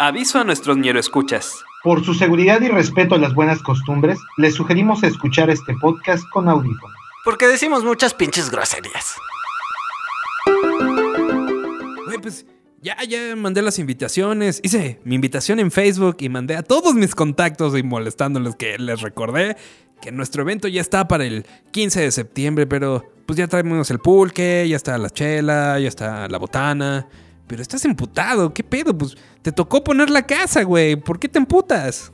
Aviso a nuestros ñero escuchas. Por su seguridad y respeto a las buenas costumbres, les sugerimos escuchar este podcast con audífonos. Porque decimos muchas pinches groserías. Güey, pues ya, ya mandé las invitaciones. Hice mi invitación en Facebook y mandé a todos mis contactos y molestándoles que les recordé que nuestro evento ya está para el 15 de septiembre, pero pues ya traemos el pulque, ya está la chela, ya está la botana. Pero estás emputado, ¿qué pedo? Pues te tocó poner la casa, güey. ¿Por qué te emputas?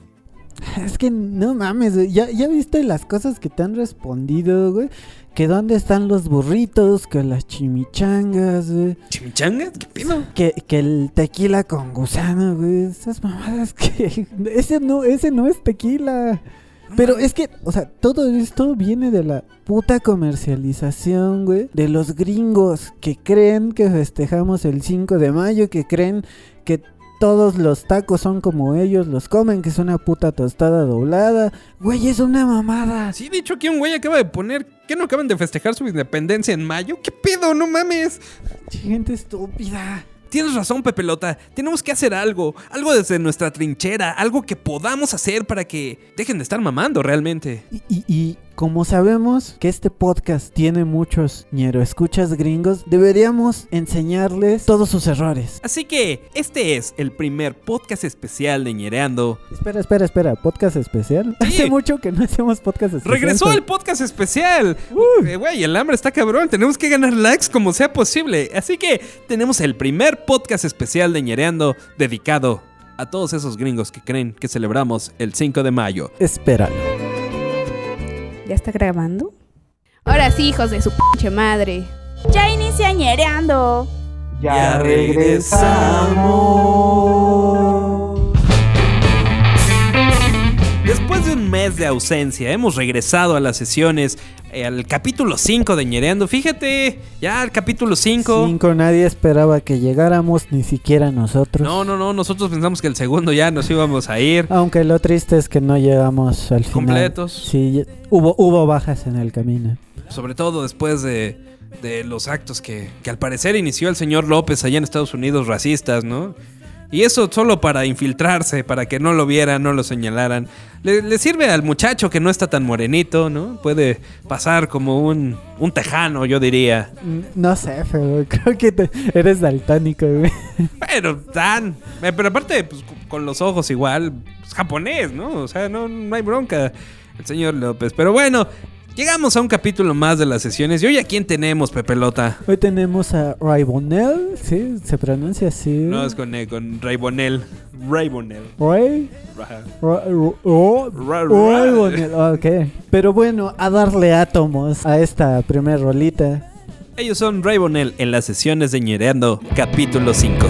Es que no mames, güey. ¿Ya, ya viste las cosas que te han respondido, güey. Que dónde están los burritos, que las chimichangas, güey. ¿Chimichangas? ¿Qué pedo? Que, que el tequila con gusano, güey. Esas mamadas que... Ese no, ese no es tequila. Pero es que, o sea, todo esto viene de la puta comercialización, güey. De los gringos que creen que festejamos el 5 de mayo, que creen que todos los tacos son como ellos los comen, que es una puta tostada doblada. Güey, es una mamada. Sí, de hecho aquí un güey acaba de poner que no acaban de festejar su independencia en mayo. ¿Qué pedo? No mames. Gente estúpida. Tienes razón, Pepelota. Tenemos que hacer algo. Algo desde nuestra trinchera. Algo que podamos hacer para que dejen de estar mamando realmente. Y, y- y como sabemos que este podcast tiene muchos ñero escuchas gringos, deberíamos enseñarles todos sus errores. Así que este es el primer podcast especial de Ñereando. Espera, espera, espera, podcast especial. Sí. Hace mucho que no hacemos podcast especial. ¡Regresó el podcast especial! Eh, Güey, el hambre está cabrón. Tenemos que ganar likes como sea posible. Así que tenemos el primer podcast especial de Ñereando dedicado a todos esos gringos que creen que celebramos el 5 de mayo. Espéralo. ¿Ya está grabando? Ahora sí, hijos de su pinche madre. Ya inicia ñereando. Ya, regresamos. Mes de ausencia, hemos regresado a las sesiones, eh, al capítulo 5 de Ñereando. Fíjate, ya al capítulo 5. Cinco, nadie esperaba que llegáramos, ni siquiera nosotros. No, no, no, nosotros pensamos que el segundo ya nos íbamos a ir. Aunque lo triste es que no llegamos al final. Completos. Sí, hubo, hubo bajas en el camino. Sobre todo después de, de los actos que, que al parecer inició el señor López allá en Estados Unidos, racistas, ¿no? Y eso solo para infiltrarse, para que no lo vieran, no lo señalaran. Le, le sirve al muchacho que no está tan morenito, ¿no? Puede pasar como un, un tejano, yo diría. Mm, No sé, pero creo que te- eres daltónico, güey. Pero tan. eh, Pero aparte, pues, con los ojos igual, es japonés, ¿no? O sea, no, no hay bronca el señor López. Pero bueno, llegamos a un capítulo más de las sesiones. ¿Y hoy a quién tenemos, Pepelota? Hoy tenemos a Raibonel, ¿sí? Se pronuncia así. No, es con, eh, con Raybonel. Raybonel. Ray. Ra- Ra- Ro- Ra- ra- Raibonel, ok. Pero bueno, a darle átomos a esta primer rolita. Ellos son Raybonel en las sesiones de Ñereando, capítulo 5.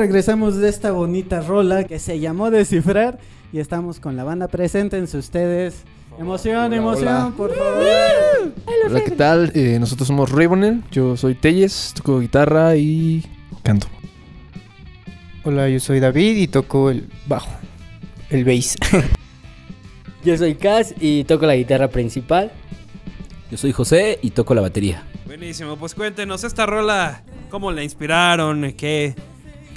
Regresamos de esta bonita rola que se llamó Descifrar y estamos con la banda. Preséntense ustedes. Emoción, emoción, hola. por favor. Hola, ¿qué tal? Eh, nosotros somos Ravenel, yo soy Telles, toco guitarra y canto. Hola, yo soy David y toco el bajo, el bass. Yo soy Kaz y toco la guitarra principal. Yo soy José y toco la batería. Buenísimo, pues cuéntenos esta rola, ¿cómo la inspiraron? ¿Qué,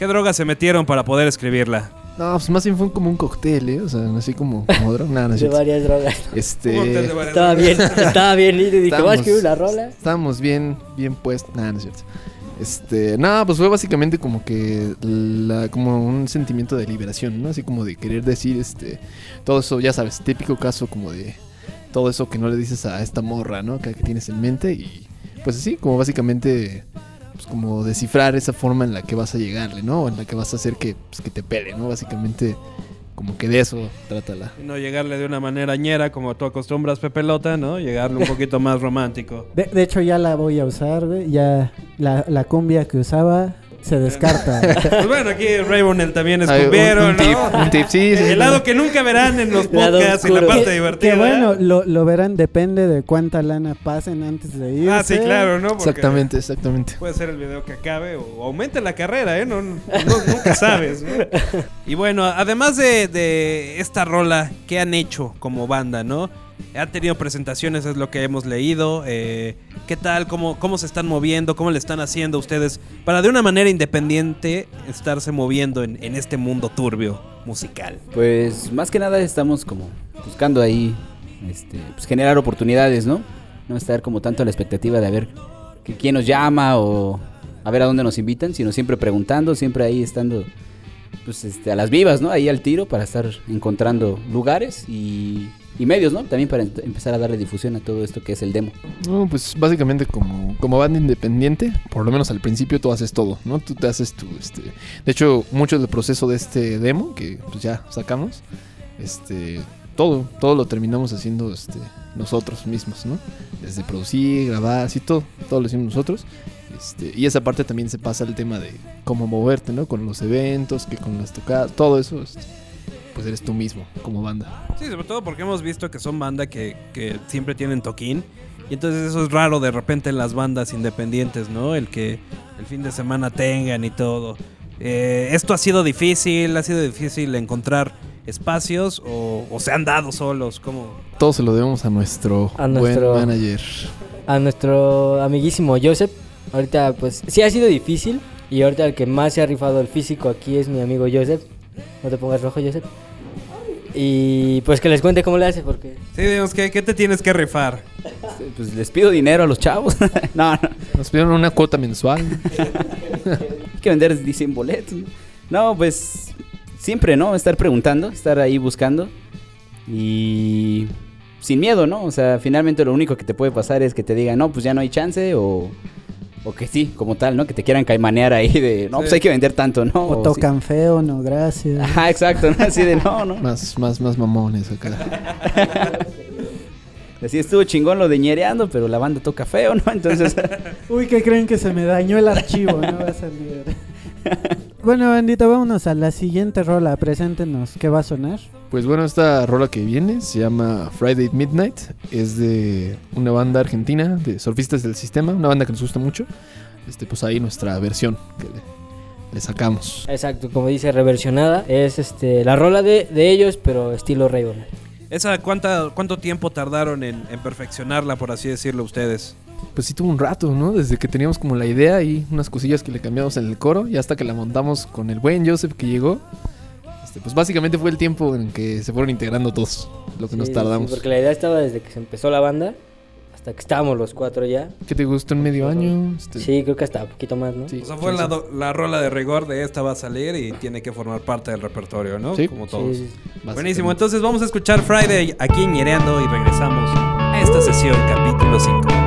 qué drogas se metieron para poder escribirla? No, pues más bien fue como un cóctel, ¿eh? O sea, así como, como droga. Nada, no De cierto. varias drogas. Este. ¿Cómo te- de varias Estaba bien, estaba bien y dije, ¿vas a escribir una rola? Estábamos bien, bien puestos. Nada, no es cierto. Este, nada, pues fue básicamente como que la, como un sentimiento de liberación, ¿no? Así como de querer decir, este, todo eso, ya sabes, típico caso como de todo eso que no le dices a esta morra, ¿no? Que, que tienes en mente y pues así, como básicamente, pues como descifrar esa forma en la que vas a llegarle, ¿no? O en la que vas a hacer que, pues, que te pele, ¿no? Básicamente, como que de eso trata la... Y no llegarle de una manera ñera como tú acostumbras, Pepelota, ¿no? Llegarle un poquito más romántico. De, de hecho, ya la voy a usar. Ya la, la cumbia que usaba se descarta. Pues bueno, aquí Raybonel también es un- tip, ¿no? un tip, sí, sí, sí. El lado que nunca verán en los podcasts y la parte Que- divertida. Que bueno, lo, lo verán, depende de cuánta lana pasen antes de ir. Ah, sí, claro, ¿no? Porque Exactamente, exactamente. Puede ser el video que acabe o aumente la carrera, ¿eh? No, no- nunca sabes, ¿no? Y bueno, además de, de esta rola, ¿qué han hecho como banda, no? Han tenido presentaciones, es lo que hemos leído. eh, ¿Qué tal? ¿Cómo, ¿Cómo se están moviendo? ¿Cómo le están haciendo ustedes para de una manera independiente estarse moviendo en, en este mundo turbio musical? Pues más que nada estamos como buscando ahí este, pues, generar oportunidades, ¿no? No estar como tanto a la expectativa de a ver que- quién nos llama o a ver a dónde nos invitan, sino siempre preguntando, siempre ahí estando pues este, a las vivas, ¿no? Ahí al tiro para estar encontrando lugares y, medios, ¿no? También para empezar a darle difusión a todo esto que es el demo. Pues básicamente como, como banda independiente, por lo menos al principio tú haces todo, ¿no? Tú te haces tu, este... De hecho, mucho del proceso de este demo, que pues ya sacamos, este... Todo, todo lo terminamos haciendo este, nosotros mismos, ¿no? Desde producir, grabar, así todo, todo lo hicimos nosotros. Este, y esa parte también se pasa al tema de cómo moverte, ¿no? Con los eventos, que con las tocadas, todo eso, este, pues eres tú mismo como banda. Sí, sobre todo porque hemos visto que son banda que, que siempre tienen toquín. Y entonces eso es raro de repente en las bandas independientes, ¿no? El que el fin de semana tengan y todo. Eh, ¿Esto ha sido difícil? ¿Ha sido difícil encontrar espacios o, o se han dado solos? ¿Cómo? Todo se lo debemos a nuestro, A nuestro- buen manager. A nuestro amiguísimo Joseph. Ahorita, pues, sí ha sido difícil. Y ahorita el que más se ha rifado el físico aquí es mi amigo Joseph. No te pongas rojo, Joseph. Y pues que les cuente cómo le hace, porque Sí, digamos, ¿qué, qué te tienes que rifar? Pues les pido dinero a los chavos. no, no. Nos pidieron una cuota mensual. Hay que vender, dicen boletos. ¿no? No, pues siempre, ¿no? Estar preguntando, estar ahí buscando y sin miedo, ¿no? O sea, finalmente lo único que te puede pasar es que te digan, no, pues ya no hay chance o, o que sí, como tal, ¿no? Que te quieran caimanear ahí de, no, Sí. pues hay que vender tanto, ¿no? O tocan feo, no, gracias. Ajá, exacto, ¿no? Así de, no, no. más, más, más mamones acá. Así estuvo chingón lo de ñereando, pero la banda toca feo, ¿no? Entonces, Uy, ¿qué creen que se me dañó el archivo? No va a salir. Bueno, bandita, vámonos a la siguiente rola. Preséntenos, ¿qué va a sonar? Pues bueno, esta rola que viene se llama Friday Midnight. Es de una banda argentina de surfistas del sistema, una banda que nos gusta mucho. Este, pues ahí nuestra versión que le, le sacamos. exacto, como dice, reversionada. Es este la rola de, de ellos, pero estilo Raven. ¿Esa cuánta, cuánto tiempo tardaron en, en perfeccionarla, por así decirlo, ustedes? Pues sí tuvo un rato, ¿no? Desde que teníamos como la idea y unas cosillas que le cambiamos en el coro y hasta que la montamos con el buen Joseph que llegó. Este, pues básicamente fue el tiempo en que se fueron integrando todos, lo que nos Sí, tardamos. sí, porque la idea estaba desde que se empezó la banda hasta que estábamos los cuatro ya. ¿Qué te gustó en medio año? Este, Sí, creo que hasta un poquito más, ¿no? sí, O sea, fue sí, la, la rola de rigor de esta va a salir y tiene que formar parte del repertorio, ¿no? Sí. Como todos. sí. Buenísimo, entonces vamos a escuchar Friday aquí en Ñereando y regresamos a esta sesión, capítulo 5.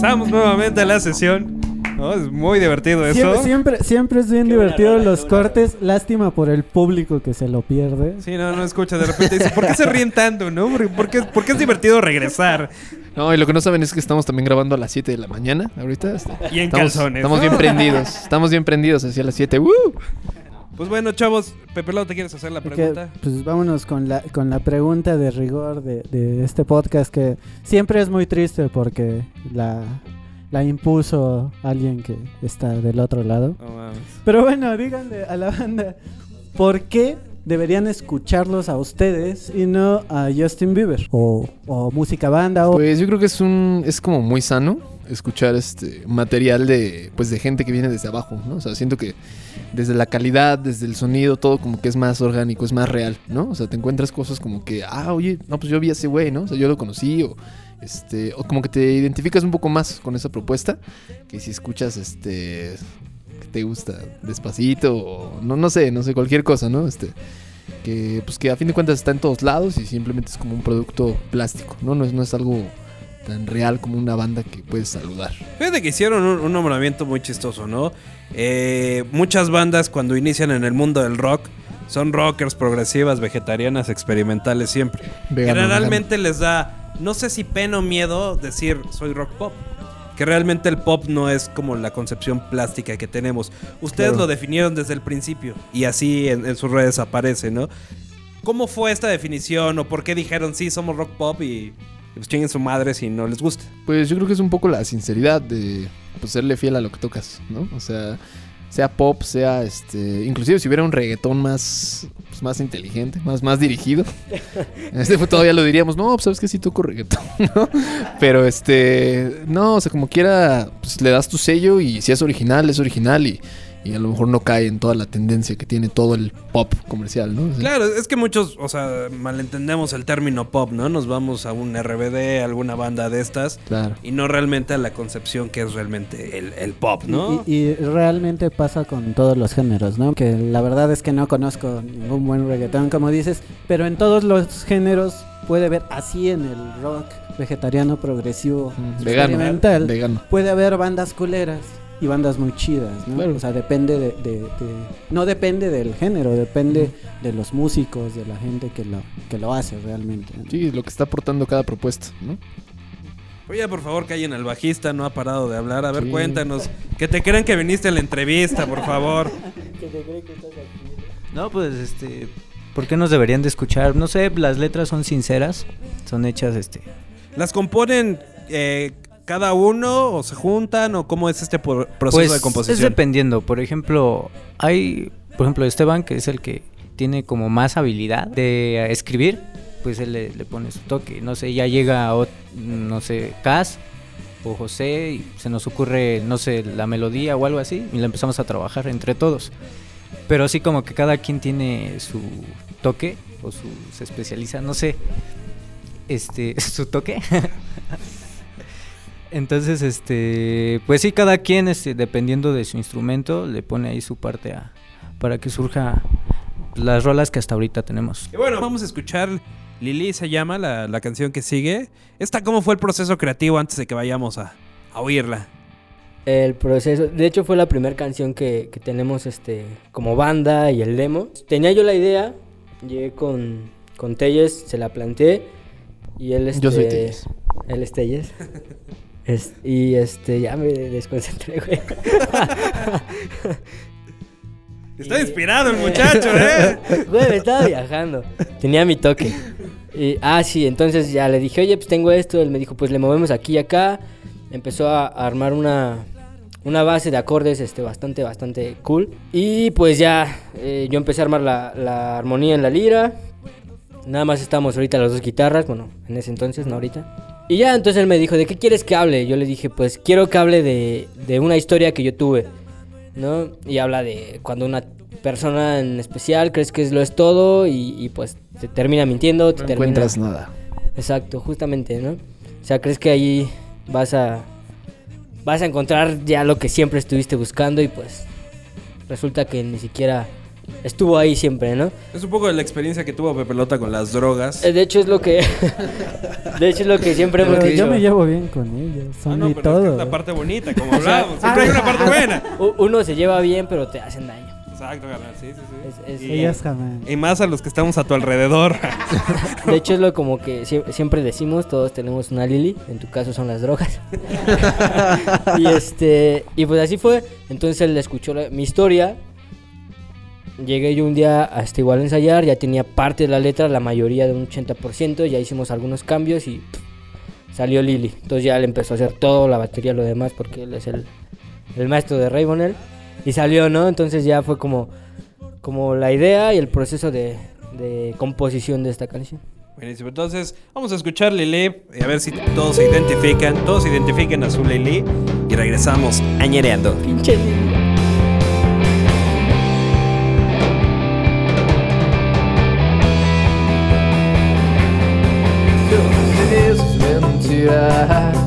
Regresamos nuevamente a la sesión. ¿no? Es muy divertido eso. Siempre, siempre, siempre es bien divertido los cortes. Lástima por el público que se lo pierde. Sí, no, no escucha. De repente dice, ¿por qué se ríen tanto, no? ¿Por por qué, por qué es divertido regresar? No, y lo que no saben es que estamos también grabando a las 7 de la mañana ahorita. este. Y en estamos, calzones. Estamos bien prendidos. Estamos bien prendidos hacia las 7. ¡Woo! Pues bueno, chavos, Pepe Lau, ¿te quieres hacer la pregunta? pues vámonos con la, con la pregunta de rigor de, de este podcast que siempre es muy triste porque la, la impuso alguien que está del otro lado. No mames. Pero bueno, díganle a la banda, ¿por qué deberían escucharlos a ustedes y no a Justin Bieber? O, o música banda o... Pues yo creo que es un es como muy sano escuchar este material de pues de gente que viene desde abajo, ¿no? O sea, siento que desde la calidad, desde el sonido, todo como que es más orgánico, es más real, ¿no? O sea, te encuentras cosas como que, ah, oye, no, pues yo vi a ese güey, ¿no? O sea, yo lo conocí o este o como que te identificas un poco más con esa propuesta que si escuchas este que te gusta despacito o no no sé, no sé cualquier cosa, ¿no? Este que pues que a fin de cuentas está en todos lados y simplemente es como un producto plástico, ¿no? No es, no es algo tan real como una banda que puedes saludar. Fíjate que hicieron un, un nombramiento muy chistoso, ¿no? Eh, muchas bandas cuando inician en el mundo del rock son rockers, progresivas, vegetarianas, experimentales siempre. Vegano, Generalmente les da, no sé si pena o miedo decir soy rock pop. Que realmente el pop no es como la concepción plástica que tenemos. Ustedes Claro. lo definieron desde el principio y así en, en sus redes aparece, ¿no? ¿Cómo fue esta definición o por qué dijeron sí, somos rock pop y pues chinguen su madre si no les gusta? Pues yo creo que es un poco la sinceridad de pues, serle fiel a lo que tocas, ¿no? O sea, sea pop, sea este, inclusive si hubiera un reggaetón más pues, más inteligente, más más dirigido. Este fue todavía lo diríamos, no, pues sabes que sí toco reggaetón, ¿no? Pero este, no, o sea, como quiera, pues le das tu sello y si es original, es original y y a lo mejor no cae en toda la tendencia que tiene todo el pop comercial, ¿no? Claro, es que muchos, o sea, malentendemos el término pop, ¿no? Nos vamos a un RBD, alguna banda de estas, Claro. y no realmente a la concepción que es realmente el, el pop, ¿no? Y, y realmente pasa con todos los géneros, ¿no? Que la verdad es que no conozco ningún buen reggaetón, como dices, pero en todos los géneros puede haber, así en el rock vegetariano, progresivo, Mm, vegano, experimental, vegano. puede haber bandas culeras y bandas muy chidas, ¿no? Claro. O sea, depende de, de- de- No depende del género, depende de los músicos, de la gente que lo, que lo hace realmente. ¿no? Sí, lo que está aportando cada propuesta, ¿no? Oye, por favor, callen al bajista, no ha parado de hablar. A ver, Sí. cuéntanos. Que te crean que viniste a la entrevista, por favor. No, pues este. ¿Por qué nos deberían de escuchar? No sé, las letras son sinceras. Son hechas, este. ¿Las componen eh, cada uno o se juntan o cómo es este proceso Pues de es composición? dependiendo. Por ejemplo, hay. Por ejemplo, Esteban, que es el que tiene como más habilidad de escribir. Pues él le, le pone su toque. No sé, ya llega, no sé, Cas o José y se nos ocurre, no sé, la melodía o algo así. Y la empezamos a trabajar entre todos. Pero sí como que cada quien tiene su toque o su se especializa, no sé, este su toque. Entonces, este, pues sí cada quien este dependiendo de su instrumento le pone ahí su parte a para que surja las rolas que hasta ahorita tenemos. Y bueno, vamos a escuchar Lili se llama la, la canción que sigue. Esta, ¿cómo fue el proceso creativo antes de que vayamos a, a oírla? El proceso, de hecho fue la primera canción que, que tenemos este como banda y el demo. Tenía yo la idea, llegué con, con Telles, se la planteé y él este, Yo soy Telles. Él es Telles. Es- y este, ya me desconcentré, güey. Está inspirado el muchacho, ¿eh? Güey, me estaba viajando. Tenía mi toque. Y, ah, sí, entonces ya le dije, oye, pues tengo esto. Él me dijo, pues le movemos aquí y acá. Empezó a, armar una, una base de acordes este, bastante, bastante cool. Y pues ya, eh, yo empecé a armar la, la armonía en la lira. Nada más estábamos ahorita las dos guitarras, bueno, en ese entonces, no ahorita. Y ya, entonces él me dijo, ¿de qué quieres que hable? Yo le dije, pues quiero que hable de, de una historia que yo tuve. ¿no? Y habla de cuando una persona en especial crees que lo es todo y, y, pues te termina mintiendo, te No termina... encuentras nada. Exacto, justamente, ¿no? O sea, crees que ahí vas a vas a encontrar ya lo que siempre estuviste buscando y pues resulta que ni siquiera estuvo ahí siempre, ¿no? Es un poco de la experiencia que tuvo Pepelota con las drogas. Eh, De hecho es lo que de hecho es lo que siempre hemos dicho. yo me llevo bien con ellos. Ah, Son no, mi pero es que todo. es la parte bonita, como hablábamos. Siempre hay una parte buena. Uno se lleva bien, pero te hacen daño. Exacto, carnal, sí, sí, sí. Es- es- Y- Ellas jamás. Y más a los que estamos a tu alrededor. De hecho es lo como que sie- siempre decimos, todos tenemos una Lili, en tu caso son las drogas. y este y pues así fue. Entonces él escuchó la- mi historia. Llegué yo un día hasta igual a ensayar, ya tenía parte de la letra, la mayoría de un 80%, ya hicimos algunos cambios y pff, salió Lili. Entonces ya él empezó a hacer todo, la batería, lo demás, porque él es el, el maestro de Raybonel. Y salió, ¿no? Entonces ya fue como, como la idea y el proceso de, de composición de esta canción. Buenísimo. Entonces, vamos a escuchar Lili y a ver si todos se identifican. Todos identifiquen a su Lili. Y regresamos añereando. Pinche yeah.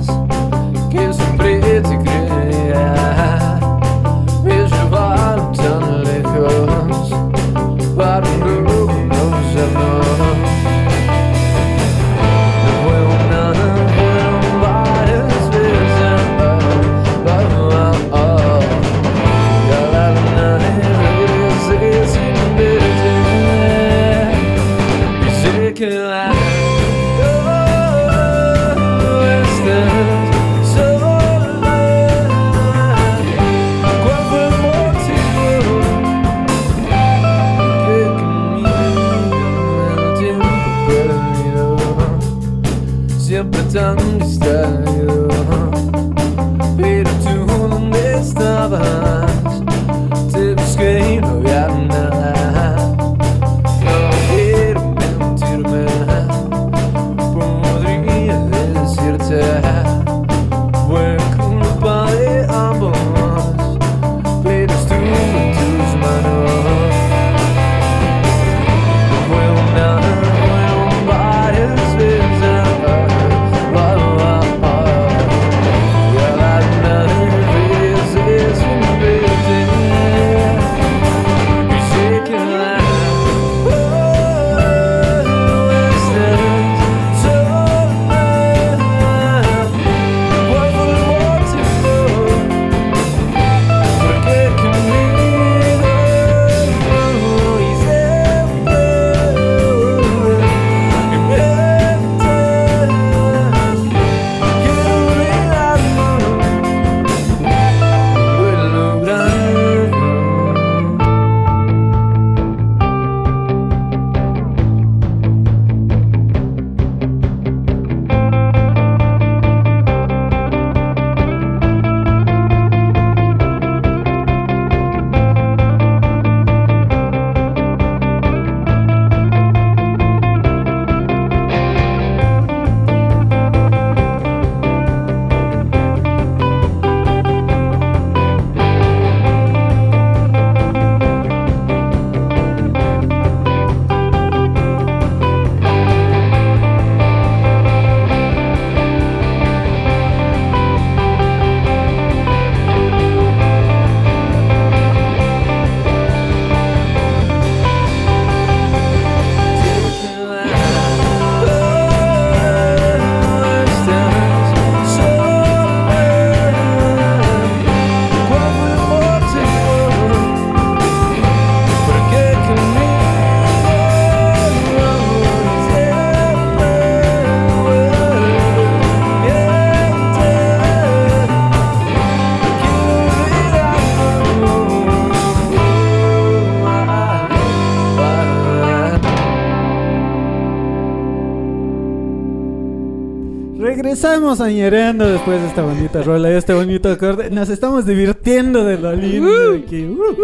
Regresamos añereando después de esta bonita rola y este bonito acorde. Nos estamos divirtiendo de lo lindo aquí. Uh, uh.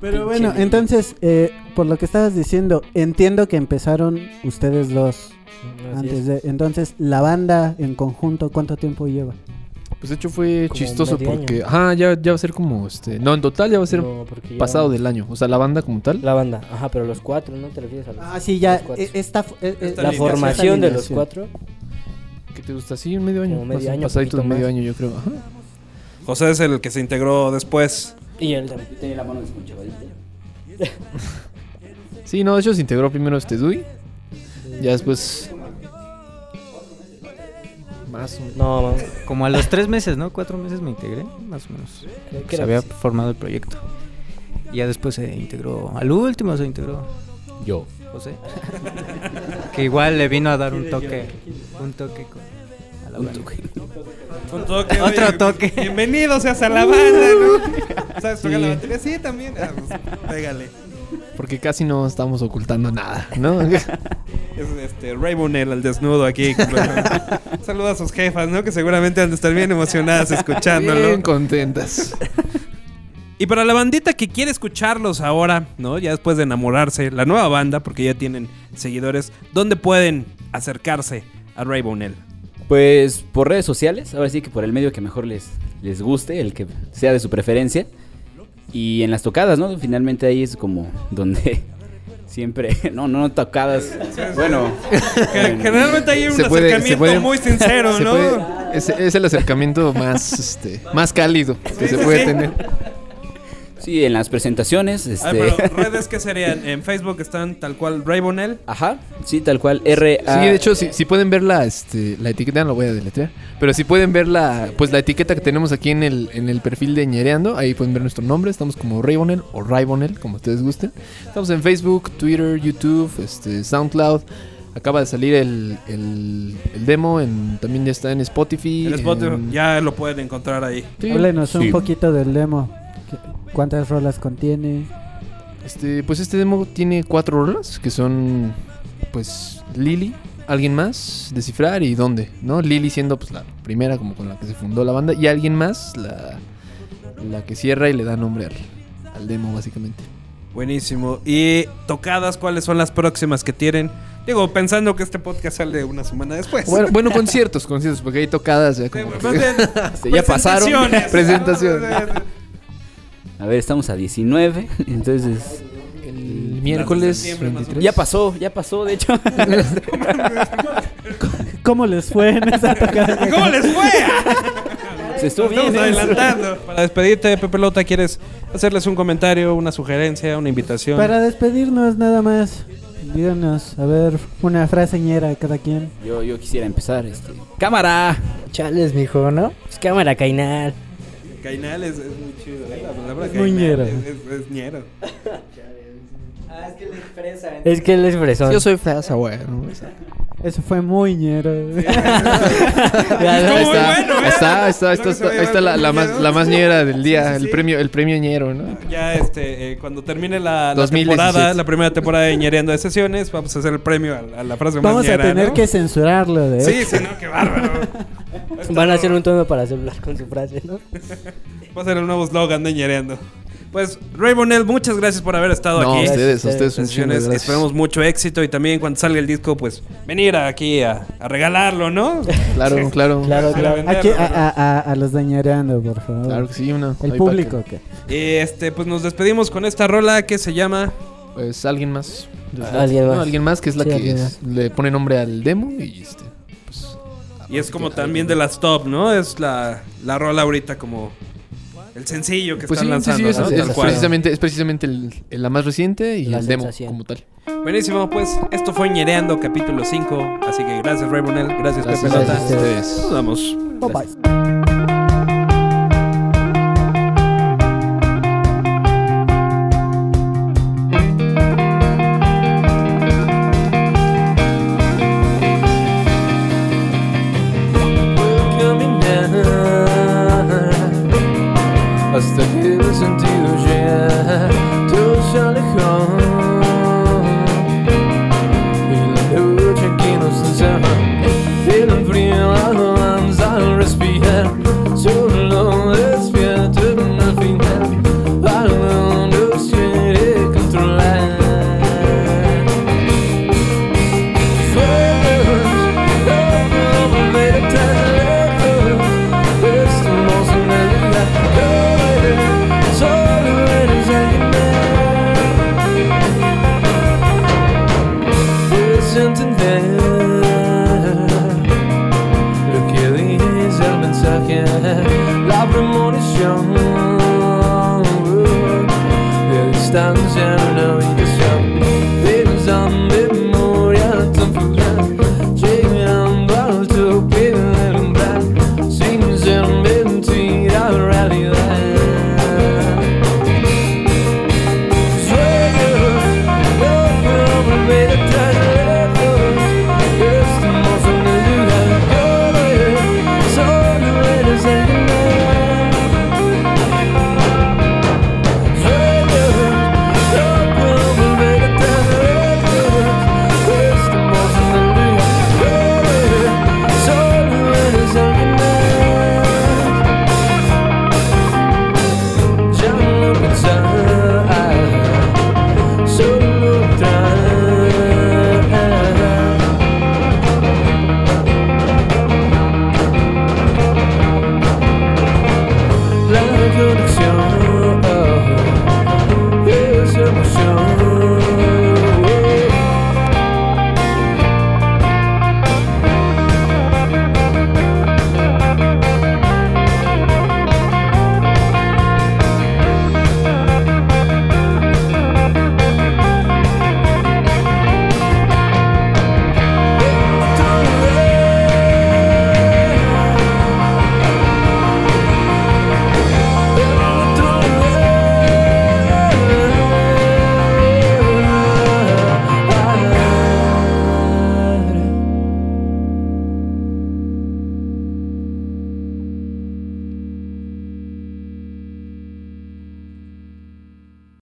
Pero bueno, entonces, eh, por lo que estabas diciendo, entiendo que empezaron ustedes dos Así antes es. de. Entonces, la banda en conjunto, ¿cuánto tiempo lleva? Pues de hecho fue Como chistoso porque, año. ajá, ya, ya va a ser como este. No, en total ya va a ser No, pasado del año. O sea, la banda como tal. La banda, ajá, pero los cuatro, ¿no te refieres a los Ah, sí, ya. los eh, Esta, eh, eh, Esta La alineación. formación de los cuatro. ¿Qué te gusta? Sí, un medio año. Como medio pas- año, Pasadito de medio más. año, yo creo. Ajá. José es el que se integró después. Y él también. La mano. Sí, no, de hecho se integró primero este Dewey. Ya después. Más o No, man. Como a los tres meses, ¿no? Cuatro meses me integré, más o menos. Se había formado el proyecto. Y ya después se integró. Al último se integró Yo. José. que igual le vino a dar un toque. Un toque con. a la Un toque. Un toque, Otro toque. Bienvenido seas a la banda, ¿no? ¿Sabes tocar la batería? Sí, también. Ah, pues, pégale. Porque casi no estamos ocultando nada, ¿no? Es este Ray Bonell al desnudo aquí. Saluda a sus jefas, ¿no? Que seguramente han de estar bien emocionadas escuchándolo. Bien contentas. Y para la bandita que quiere escucharlos ahora, ¿no? Ya después de enamorarse, la nueva banda, porque ya tienen seguidores, ¿dónde pueden acercarse a Ray Bonell? Pues por redes sociales, ahora sí que por el medio que mejor les, les guste, el que sea de su preferencia. Y en las tocadas, ¿no? Finalmente ahí es como donde siempre... No, no, no tocadas. Bueno. Ge- Generalmente hay un Se puede- se acercamiento puede- muy sincero, ¿no? puede- es, es el acercamiento más, este, más cálido que Sí, se puede sí. tener. Sí, en las presentaciones. Este... pero redes que serían en Facebook están tal cual Ray Bonell. Ajá, sí, tal cual. R Sí, de hecho, si, si pueden ver la, este, la etiqueta, no lo voy a deletrear, pero si pueden ver la, pues la etiqueta que tenemos aquí en el, en el perfil de Ñereando, ahí pueden ver nuestro nombre, estamos como Raybonel o Raybonel, como ustedes gusten. Estamos en Facebook, Twitter, YouTube, este, SoundCloud. Acaba de salir el, el, el demo, en, también ya está en Spotify. En Spotify, en- ya lo pueden encontrar ahí. Sí. Háblenos Sí. un poquito del demo. ¿Qué- ¿Cuántas rolas contiene? Este, pues este demo tiene cuatro rolas que son, pues, Lily, alguien más, Descifrar y Dónde, ¿no? Lily siendo, pues, la primera como con la que se fundó la banda y alguien más, la, la que cierra y le da nombre al, al demo, básicamente. Buenísimo. ¿Y tocadas cuáles son las próximas que tienen? Digo, pensando que este podcast sale una semana después. Bueno, bueno, conciertos, conciertos, porque hay tocadas ya como... Sí, Este, ya pasaron. presentaciones. A ver, estamos a 19, entonces... el miércoles o 23. Ya pasó, ya pasó, de hecho. ¿Cómo les fue en esa tocada? ¿Cómo les fue? Se estuvo Estamos bien. ¿eh? adelantando. Para despedirte, Pepe Lota, ¿quieres hacerles un comentario, una sugerencia, una invitación? Para despedirnos nada más, díganos, a ver, una frase ñera de cada quien. Yo, yo quisiera empezar, este... ¡Cámara! Chales, mijo, ¿no? Pues cámara, cainal. Cainal es, es muy chido. ¿eh? La palabra Es muy cainal ñero. Es, es- es ñero. Ah, es que él es fresa. Es que él es fresón. Yo soy fresa, güey. ¿no? Eso fue muy ñero. Ya, Estuvo no, muy está, bueno, ¿eh? está, está, está, está llevar la, la más, la más ñera del día, Sí, sí, el sí. premio, el premio ñero, ¿no? Ya, este, eh, cuando termine la, la 2017. temporada, la primera temporada de ñereando de sesiones, vamos a hacer el premio a, la- a la frase más Vamos a ñera, tener ¿no? que censurarlo, de Sí, sí, no, qué bárbaro. Van a hacer un tono para celular con su frase, ¿no? Va a ser el nuevo slogan de ñereando. Pues, Ray Bonell, muchas gracias por haber estado No, aquí. a ustedes, a ustedes un chingo. Esperamos mucho éxito y también cuando salga el disco, pues venir aquí a, a regalarlo, ¿no? Claro, claro. Claro, claro. venderlo, Aquí a, a, a, a los dañareando, por favor. Claro que sí, una. El público. que- Y este, pues nos despedimos con esta rola que se llama Pues alguien más. Alguien más. No, alguien más que es la Sí, que es- le pone nombre al demo y este. Y es como también de las top, ¿no? Es la, la rola ahorita como el sencillo que Pues sí, están sí, sí, lanzando, es, ¿no? es cual. precisamente, es precisamente el- el- la más reciente y La el demo como tal. Buenísimo, pues esto fue Ñereando capítulo 5. Así que gracias Ray Bonell, gracias, Gracias, Pepe Lota. gracias a ustedes. Nos vamos. Bye bye. La premonición